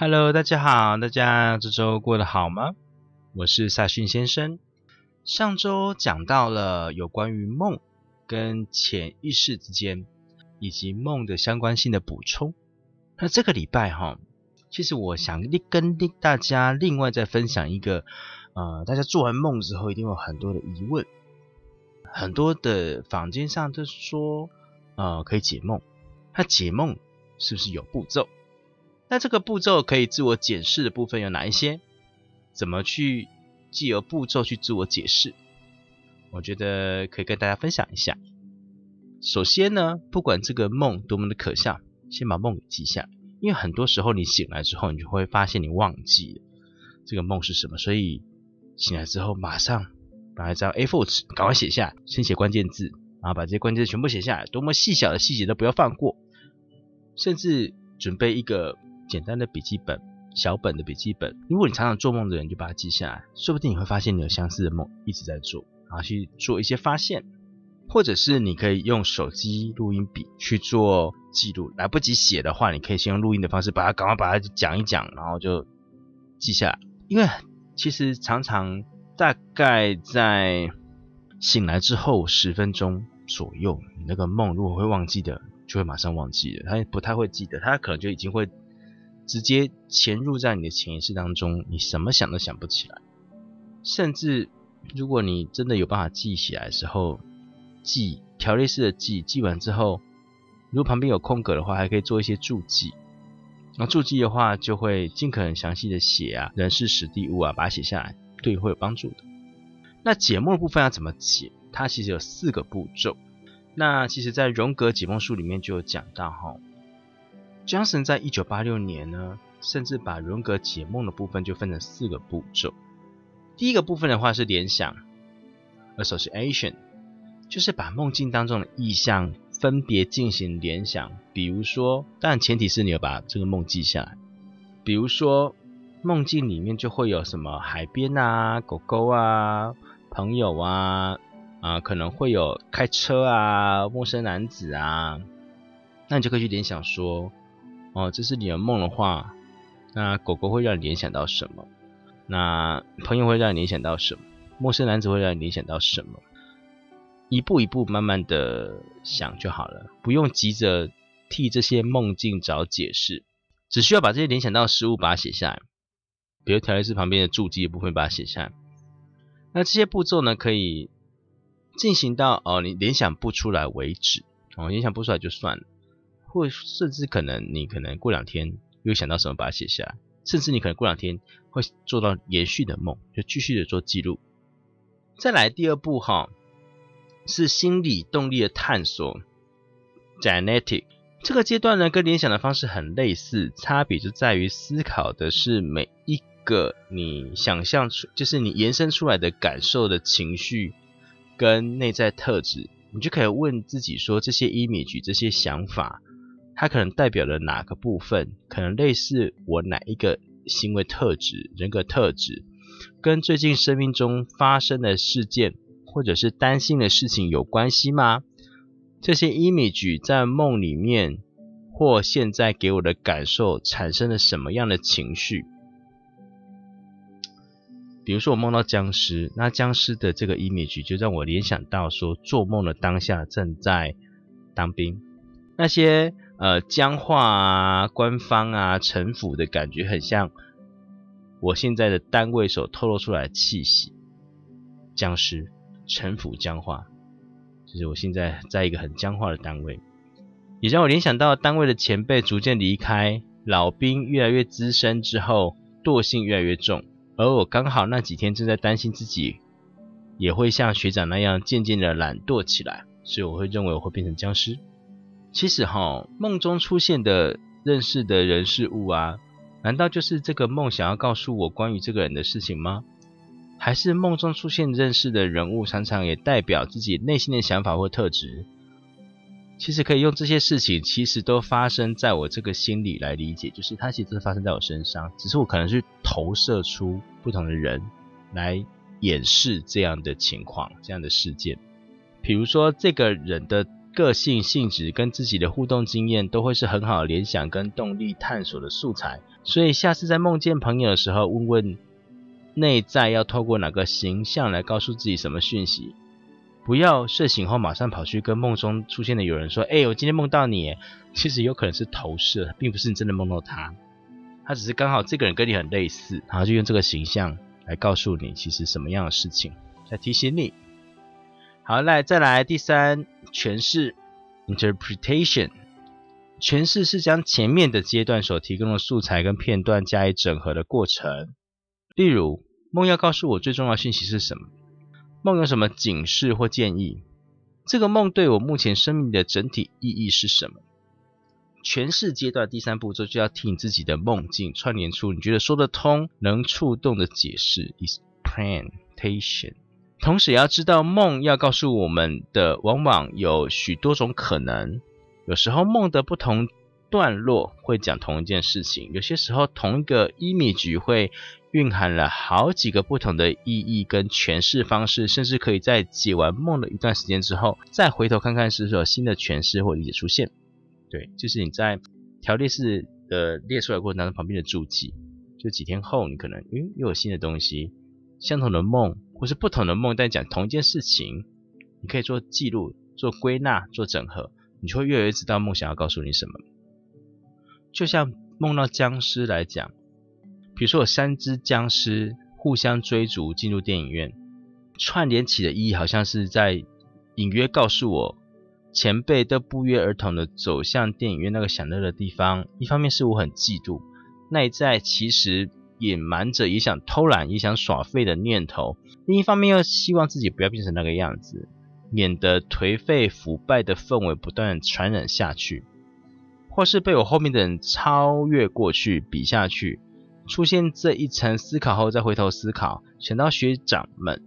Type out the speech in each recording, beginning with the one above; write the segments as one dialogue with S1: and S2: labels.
S1: Hello，大家好，大家这周过得好吗？我是萨逊先生。上周讲到了有关于梦跟潜意识之间以及梦的相关性的补充。那这个礼拜哈，其实我想跟大家另外再分享一个，呃，大家做完梦之后一定有很多的疑问，很多的坊间上都说，呃，可以解梦。那解梦是不是有步骤？那这个步骤可以自我解释的部分有哪一些？怎么去既由步骤去自我解释？我觉得可以跟大家分享一下。首先呢，不管这个梦多么的可笑，先把梦给记下，因为很多时候你醒来之后，你就会发现你忘记了这个梦是什么，所以醒来之后马上把一张 A4 纸赶快写下，先写关键字，然后把这些关键字全部写下来，多么细小的细节都不要放过，甚至准备一个。简单的笔记本，小本的笔记本。如果你常常做梦的人，就把它记下来，说不定你会发现你有相似的梦一直在做，然后去做一些发现，或者是你可以用手机录音笔去做记录。来不及写的话，你可以先用录音的方式把它赶快把它讲一讲，然后就记下来。因为其实常常大概在醒来之后十分钟左右，你那个梦如果会忘记的，就会马上忘记了。他不太会记得，他可能就已经会。直接潜入在你的潜意识当中，你什么想都想不起来。甚至如果你真的有办法记起来的时候，记条列式的记，记完之后，如果旁边有空格的话，还可以做一些注记。那注记的话，就会尽可能详细的写啊，人事史地物啊，把它写下来，对你会有帮助的。那解梦的部分要怎么解？它其实有四个步骤。那其实，在荣格解梦术里面就有讲到哈。Johnson 在一九八六年呢，甚至把荣格解梦的部分就分成四个步骤。第一个部分的话是联想，association，就是把梦境当中的意象分别进行联想。比如说，但前提是你要把这个梦记下来。比如说，梦境里面就会有什么海边啊、狗狗啊、朋友啊，啊，可能会有开车啊、陌生男子啊，那你就可以去联想说。哦，这是你的梦的话，那狗狗会让你联想到什么？那朋友会让你联想到什么？陌生男子会让你联想到什么？一步一步慢慢的想就好了，不用急着替这些梦境找解释，只需要把这些联想到事物把它写下来，比如条列式旁边的注记的部分把它写下来。那这些步骤呢，可以进行到哦你联想不出来为止，哦联想不出来就算了。或甚至可能你可能过两天又想到什么把它写下来，甚至你可能过两天会做到延续的梦，就继续的做记录。再来第二步哈，是心理动力的探索，genetic 这个阶段呢跟联想的方式很类似，差别就在于思考的是每一个你想象出，就是你延伸出来的感受的情绪跟内在特质，你就可以问自己说这些 image 这些想法。它可能代表了哪个部分？可能类似我哪一个行为特质、人格特质，跟最近生命中发生的事件或者是担心的事情有关系吗？这些 image 在梦里面或现在给我的感受产生了什么样的情绪？比如说我梦到僵尸，那僵尸的这个 image 就让我联想到说，做梦的当下正在当兵，那些。呃，僵化啊，官方啊，城府的感觉很像我现在的单位所透露出来的气息。僵尸，城府僵化，就是我现在在一个很僵化的单位，也让我联想到单位的前辈逐渐离开，老兵越来越资深之后，惰性越来越重，而我刚好那几天正在担心自己也会像学长那样渐渐的懒惰起来，所以我会认为我会变成僵尸。其实哈，梦中出现的认识的人事物啊，难道就是这个梦想要告诉我关于这个人的事情吗？还是梦中出现认识的人物，常常也代表自己内心的想法或特质？其实可以用这些事情，其实都发生在我这个心里来理解，就是它其实是发生在我身上，只是我可能是投射出不同的人来掩饰这样的情况、这样的事件。比如说，这个人的个性、性质跟自己的互动经验，都会是很好的联想跟动力探索的素材。所以，下次在梦见朋友的时候，问问内在要透过哪个形象来告诉自己什么讯息。不要睡醒后马上跑去跟梦中出现的有人说：“哎，我今天梦到你。”其实有可能是投射，并不是你真的梦到他。他只是刚好这个人跟你很类似，然后就用这个形象来告诉你其实什么样的事情，在提醒你。好，来再来第三诠释 （interpretation）。诠释是将前面的阶段所提供的素材跟片段加以整合的过程。例如，梦要告诉我最重要的信息是什么？梦有什么警示或建议？这个梦对我目前生命的整体意义是什么？诠释阶段第三步骤就要替你自己的梦境串联出你觉得说得通、能触动的解释 （interpretation）。同时也要知道，梦要告诉我们的往往有许多种可能。有时候梦的不同段落会讲同一件事情，有些时候同一个 image 会。蕴含了好几个不同的意义跟诠释方式，甚至可以在解完梦的一段时间之后，再回头看看是否有新的诠释或理解出现。对，就是你在条列式的列出来过程当中旁边的注记，就几天后你可能，诶又有新的东西，相同的梦或是不同的梦，但讲同一件事情，你可以做记录、做归纳、做整合，你就会越来越知道梦想要告诉你什么。就像梦到僵尸来讲。比如说有三只僵尸互相追逐进入电影院，串联起的意义好像是在隐约告诉我，前辈都不约而同的走向电影院那个享乐的地方。一方面是我很嫉妒，内在其实隐瞒着也想偷懒、也想耍废的念头；另一方面又希望自己不要变成那个样子，免得颓废腐败的氛围不断传染下去，或是被我后面的人超越过去、比下去。出现这一层思考后，再回头思考，想到学长们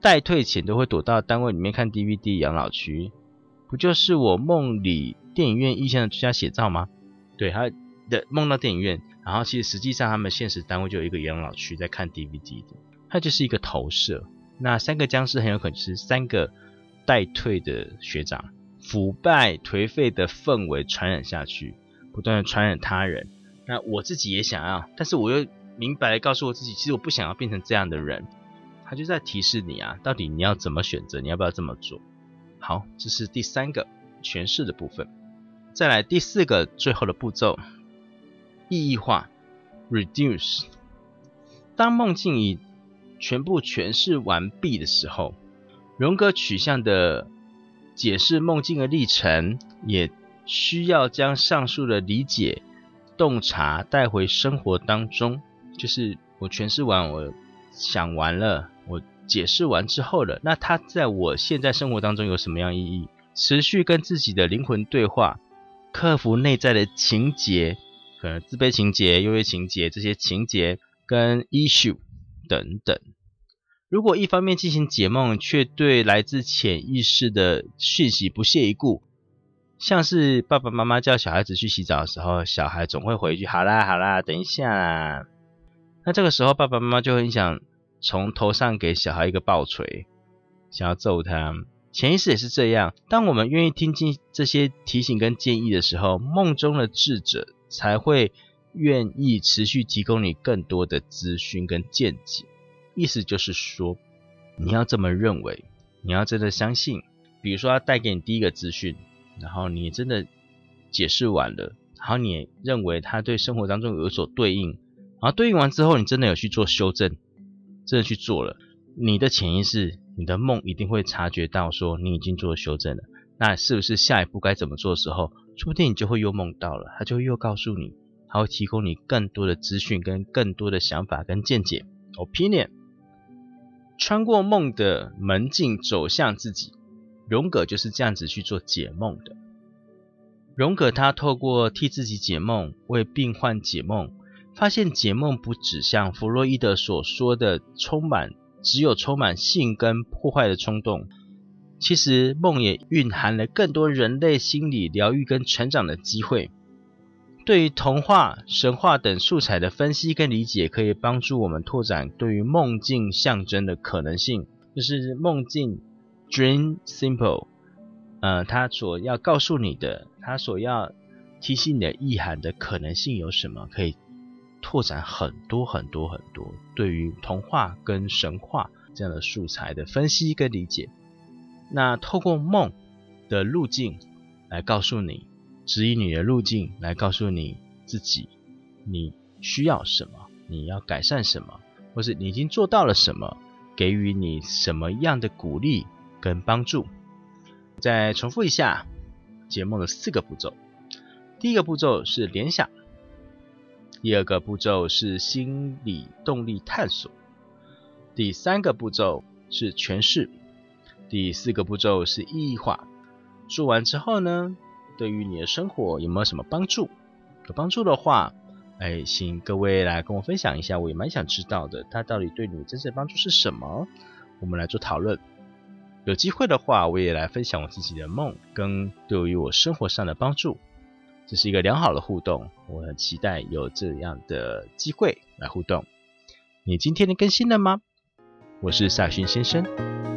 S1: 待退前都会躲到单位里面看 DVD 养老区，不就是我梦里电影院意象的最佳写照吗？对，他的梦到电影院，然后其实实际上他们现实单位就有一个养老区在看 DVD 的，它就是一个投射。那三个僵尸很有可能是三个待退的学长，腐败颓废的氛围传染下去，不断的传染他人。那我自己也想要，但是我又明白告诉我自己，其实我不想要变成这样的人。他就在提示你啊，到底你要怎么选择，你要不要这么做？好，这是第三个诠释的部分。再来第四个最后的步骤，意义化 （reduce）。当梦境已全部诠释完毕的时候，荣格取向的解释梦境的历程，也需要将上述的理解。洞察带回生活当中，就是我诠释完，我想完了，我解释完之后了，那它在我现在生活当中有什么样意义？持续跟自己的灵魂对话，克服内在的情节，可能自卑情节、优越情节这些情节跟 issue 等等。如果一方面进行解梦，却对来自潜意识的讯息不屑一顾。像是爸爸妈妈叫小孩子去洗澡的时候，小孩总会回一句“好啦好啦，等一下”。那这个时候爸爸妈妈就很想从头上给小孩一个暴锤，想要揍他。潜意识也是这样，当我们愿意听进这些提醒跟建议的时候，梦中的智者才会愿意持续提供你更多的资讯跟见解。意思就是说，你要这么认为，你要真的相信。比如说，他带给你第一个资讯。然后你真的解释完了，然后你认为他对生活当中有所对应，然后对应完之后，你真的有去做修正，真的去做了，你的潜意识、你的梦一定会察觉到说你已经做了修正了。那是不是下一步该怎么做的时候，说不定你就会又梦到了，他就会又告诉你，他会提供你更多的资讯跟更多的想法跟见解。opinion。穿过梦的门径走向自己，荣格就是这样子去做解梦的。荣格他透过替自己解梦，为病患解梦，发现解梦不只像弗洛伊德所说的充满只有充满性跟破坏的冲动，其实梦也蕴含了更多人类心理疗愈跟成长的机会。对于童话、神话等素材的分析跟理解，可以帮助我们拓展对于梦境象征的可能性。就是梦境 （dream symbol），呃，它所要告诉你的，它所要提醒你的意涵的可能性有什么？可以拓展很多很多很多对于童话跟神话这样的素材的分析跟理解。那透过梦的路径来告诉你。指引你的路径，来告诉你自己你需要什么，你要改善什么，或是你已经做到了什么，给予你什么样的鼓励跟帮助。再重复一下解梦的四个步骤：第一个步骤是联想，第二个步骤是心理动力探索，第三个步骤是诠释，第四个步骤是意义化。做完之后呢？对于你的生活有没有什么帮助？有帮助的话，哎，请各位来跟我分享一下，我也蛮想知道的，它到底对你真正的帮助是什么？我们来做讨论。有机会的话，我也来分享我自己的梦跟对于我生活上的帮助。这是一个良好的互动，我很期待有这样的机会来互动。你今天的更新了吗？我是萨勋先生。